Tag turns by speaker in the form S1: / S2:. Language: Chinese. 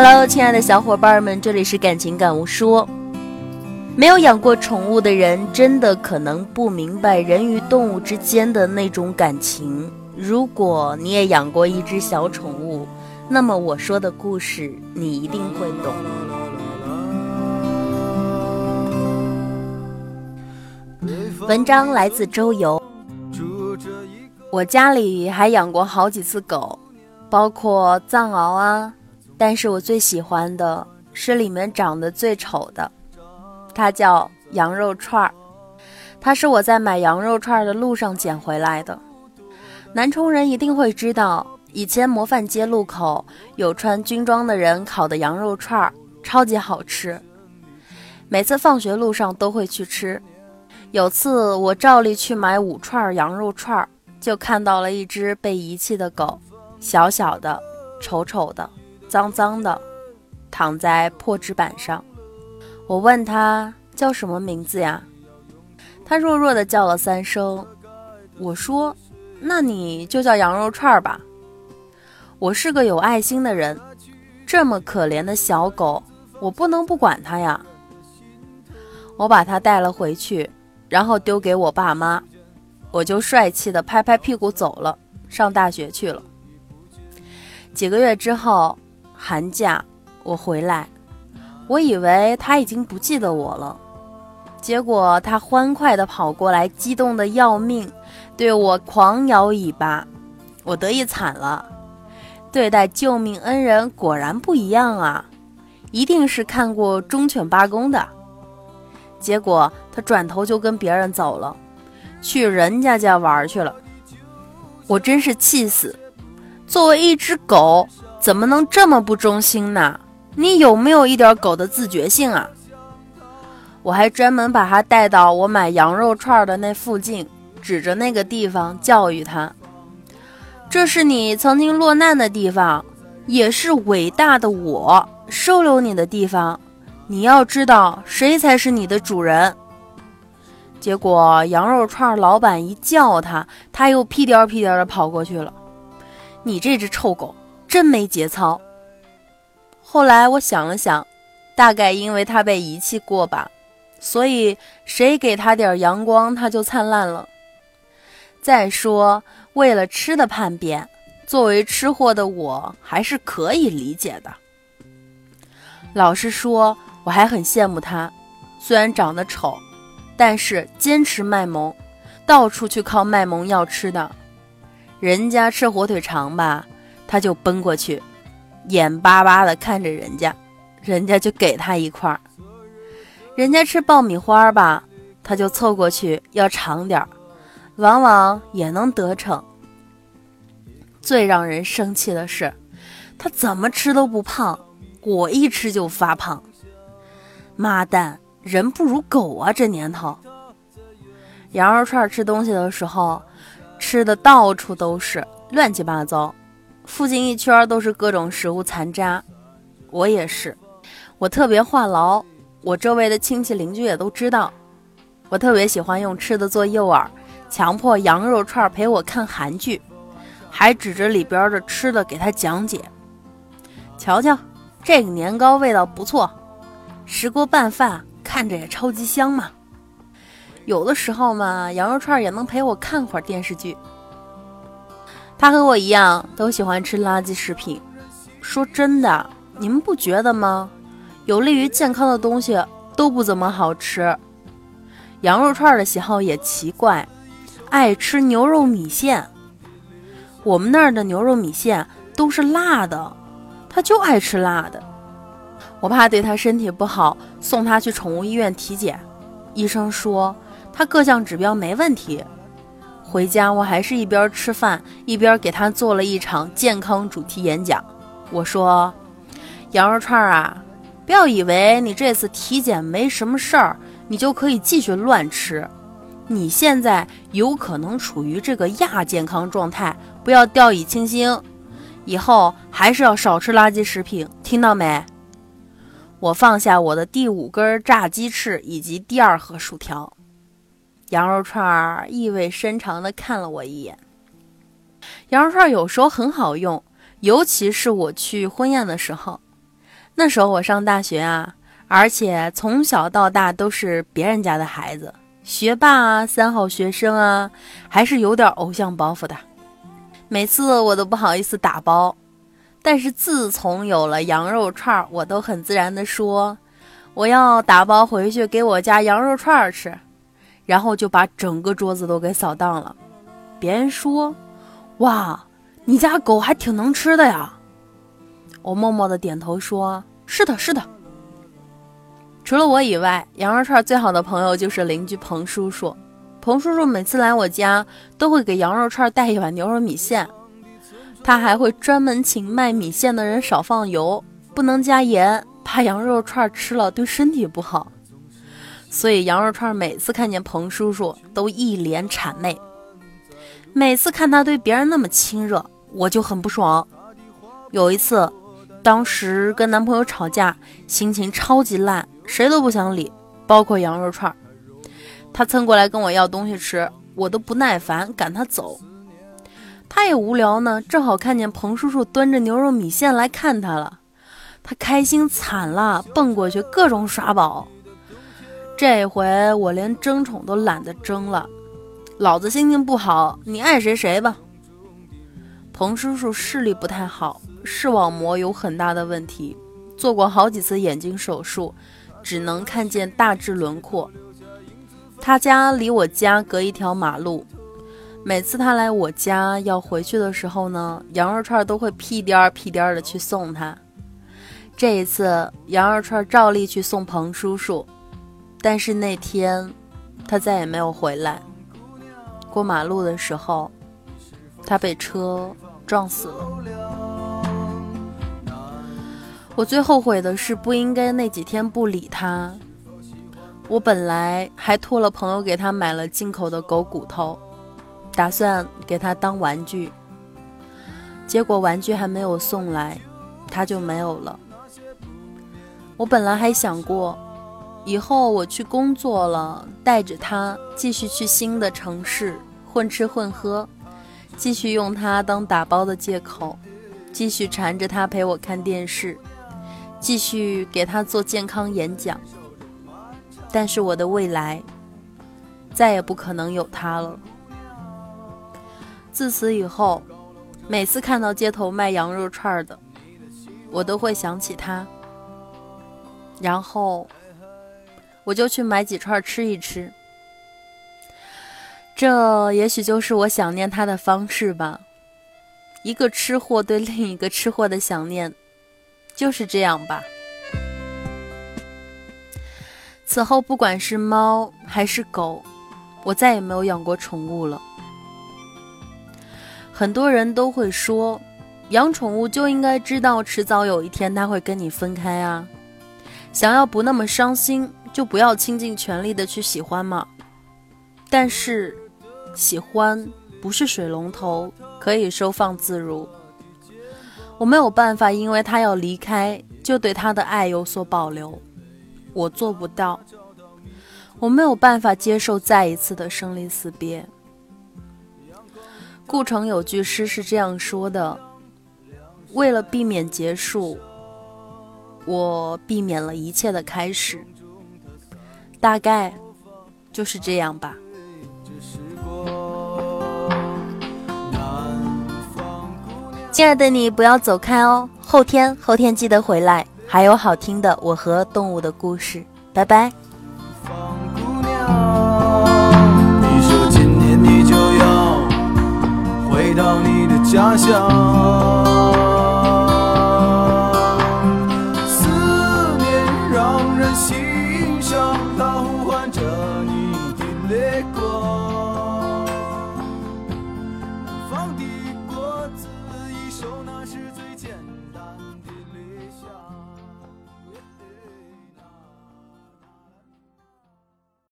S1: Hello，亲爱的小伙伴们，这里是感情感悟说。没有养过宠物的人，真的可能不明白人与动物之间的那种感情。如果你也养过一只小宠物，那么我说的故事你一定会懂。文章来自周游。我家里还养过好几次狗，包括藏獒啊。但是我最喜欢的是里面长得最丑的，它叫羊肉串儿。它是我在买羊肉串的路上捡回来的。南充人一定会知道，以前模范街路口有穿军装的人烤的羊肉串儿，超级好吃。每次放学路上都会去吃。有次我照例去买五串羊肉串儿，就看到了一只被遗弃的狗，小小的，丑丑的。脏脏的，躺在破纸板上。我问他叫什么名字呀？他弱弱的叫了三声。我说：“那你就叫羊肉串吧。”我是个有爱心的人，这么可怜的小狗，我不能不管它呀。我把它带了回去，然后丢给我爸妈，我就帅气的拍拍屁股走了，上大学去了。几个月之后。寒假，我回来，我以为他已经不记得我了，结果他欢快地跑过来，激动得要命，对我狂摇尾巴，我得意惨了。对待救命恩人果然不一样啊，一定是看过《忠犬八公》的。结果他转头就跟别人走了，去人家家玩去了，我真是气死。作为一只狗。怎么能这么不忠心呢？你有没有一点狗的自觉性啊？我还专门把它带到我买羊肉串的那附近，指着那个地方教育它：“这是你曾经落难的地方，也是伟大的我收留你的地方。你要知道，谁才是你的主人。”结果羊肉串老板一叫他，他又屁颠屁颠的跑过去了。你这只臭狗！真没节操。后来我想了想，大概因为他被遗弃过吧，所以谁给他点阳光，他就灿烂了。再说，为了吃的叛变，作为吃货的我还是可以理解的。老实说，我还很羡慕他，虽然长得丑，但是坚持卖萌，到处去靠卖萌要吃的。人家吃火腿肠吧。他就奔过去，眼巴巴地看着人家，人家就给他一块儿。人家吃爆米花吧，他就凑过去要尝点儿，往往也能得逞。最让人生气的是，他怎么吃都不胖，我一吃就发胖。妈蛋，人不如狗啊！这年头，羊肉串吃东西的时候，吃的到处都是，乱七八糟。附近一圈都是各种食物残渣，我也是。我特别话痨，我周围的亲戚邻居也都知道。我特别喜欢用吃的做诱饵，强迫羊肉串陪我看韩剧，还指着里边的吃的给他讲解。瞧瞧，这个年糕味道不错，石锅拌饭看着也超级香嘛。有的时候嘛，羊肉串也能陪我看会儿电视剧。他和我一样都喜欢吃垃圾食品。说真的，你们不觉得吗？有利于健康的东西都不怎么好吃。羊肉串的喜好也奇怪，爱吃牛肉米线。我们那儿的牛肉米线都是辣的，他就爱吃辣的。我怕对他身体不好，送他去宠物医院体检。医生说他各项指标没问题。回家，我还是一边吃饭一边给他做了一场健康主题演讲。我说：“羊肉串啊，不要以为你这次体检没什么事儿，你就可以继续乱吃。你现在有可能处于这个亚健康状态，不要掉以轻心。以后还是要少吃垃圾食品，听到没？”我放下我的第五根炸鸡翅以及第二盒薯条。羊肉串儿意味深长地看了我一眼。羊肉串有时候很好用，尤其是我去婚宴的时候，那时候我上大学啊，而且从小到大都是别人家的孩子，学霸啊，三好学生啊，还是有点偶像包袱的。每次我都不好意思打包，但是自从有了羊肉串，我都很自然的说，我要打包回去给我家羊肉串吃，然后就把整个桌子都给扫荡了。别人说，哇，你家狗还挺能吃的呀。我默默的点头说，是的，是的。除了我以外，羊肉串最好的朋友就是邻居彭叔叔。彭叔叔每次来我家，都会给羊肉串带一碗牛肉米线，他还会专门请卖米线的人少放油，不能加盐，怕羊肉串吃了对身体不好。所以羊肉串每次看见彭叔叔都一脸谄媚，每次看他对别人那么亲热，我就很不爽。有一次，当时跟男朋友吵架，心情超级烂，谁都不想理，包括羊肉串。他蹭过来跟我要东西吃，我都不耐烦赶他走。他也无聊呢，正好看见彭叔叔端着牛肉米线来看他了，他开心惨了，蹦过去各种耍宝。这回我连争宠都懒得争了，老子心情不好，你爱谁谁吧。彭叔叔视力不太好，视网膜有很大的问题，做过好几次眼睛手术，只能看见大致轮廓。他家离我家隔一条马路，每次他来我家要回去的时候呢，羊肉串都会屁颠儿屁颠儿的去送他。这一次，羊肉串照例去送彭叔叔，但是那天他再也没有回来。过马路的时候，他被车撞死了。我最后悔的是不应该那几天不理他。我本来还托了朋友给他买了进口的狗骨头，打算给他当玩具。结果玩具还没有送来，他就没有了。我本来还想过，以后我去工作了，带着他继续去新的城市混吃混喝，继续用他当打包的借口，继续缠着他陪我看电视，继续给他做健康演讲。但是我的未来再也不可能有他了。自此以后，每次看到街头卖羊肉串的，我都会想起他，然后我就去买几串吃一吃。这也许就是我想念他的方式吧。一个吃货对另一个吃货的想念，就是这样吧。此后，不管是猫还是狗，我再也没有养过宠物了。很多人都会说，养宠物就应该知道，迟早有一天它会跟你分开啊。想要不那么伤心，就不要倾尽全力的去喜欢嘛。但是，喜欢不是水龙头，可以收放自如。我没有办法，因为他要离开，就对他的爱有所保留。我做不到，我没有办法接受再一次的生离死别。顾城有句诗是这样说的：“为了避免结束，我避免了一切的开始。”大概就是这样吧。亲爱的你，不要走开哦，后天后天记得回来。还有好听的我和动物的故事，拜拜。家乡。它呼唤着你的泪光。